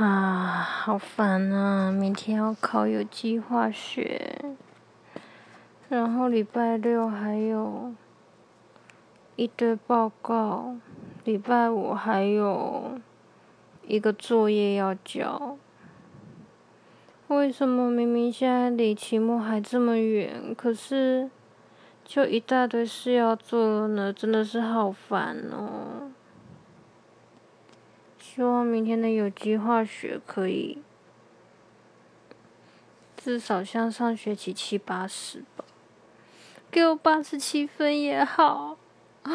啊，好烦啊！明天要考有机化学，然后礼拜六还有一堆报告，礼拜五还有一个作业要交。为什么明明现在离期末还这么远，可是就一大堆事要做呢？真的是好烦哦！希望明天的有机化学可以至少像上学期七八十吧，给我八十七分也好。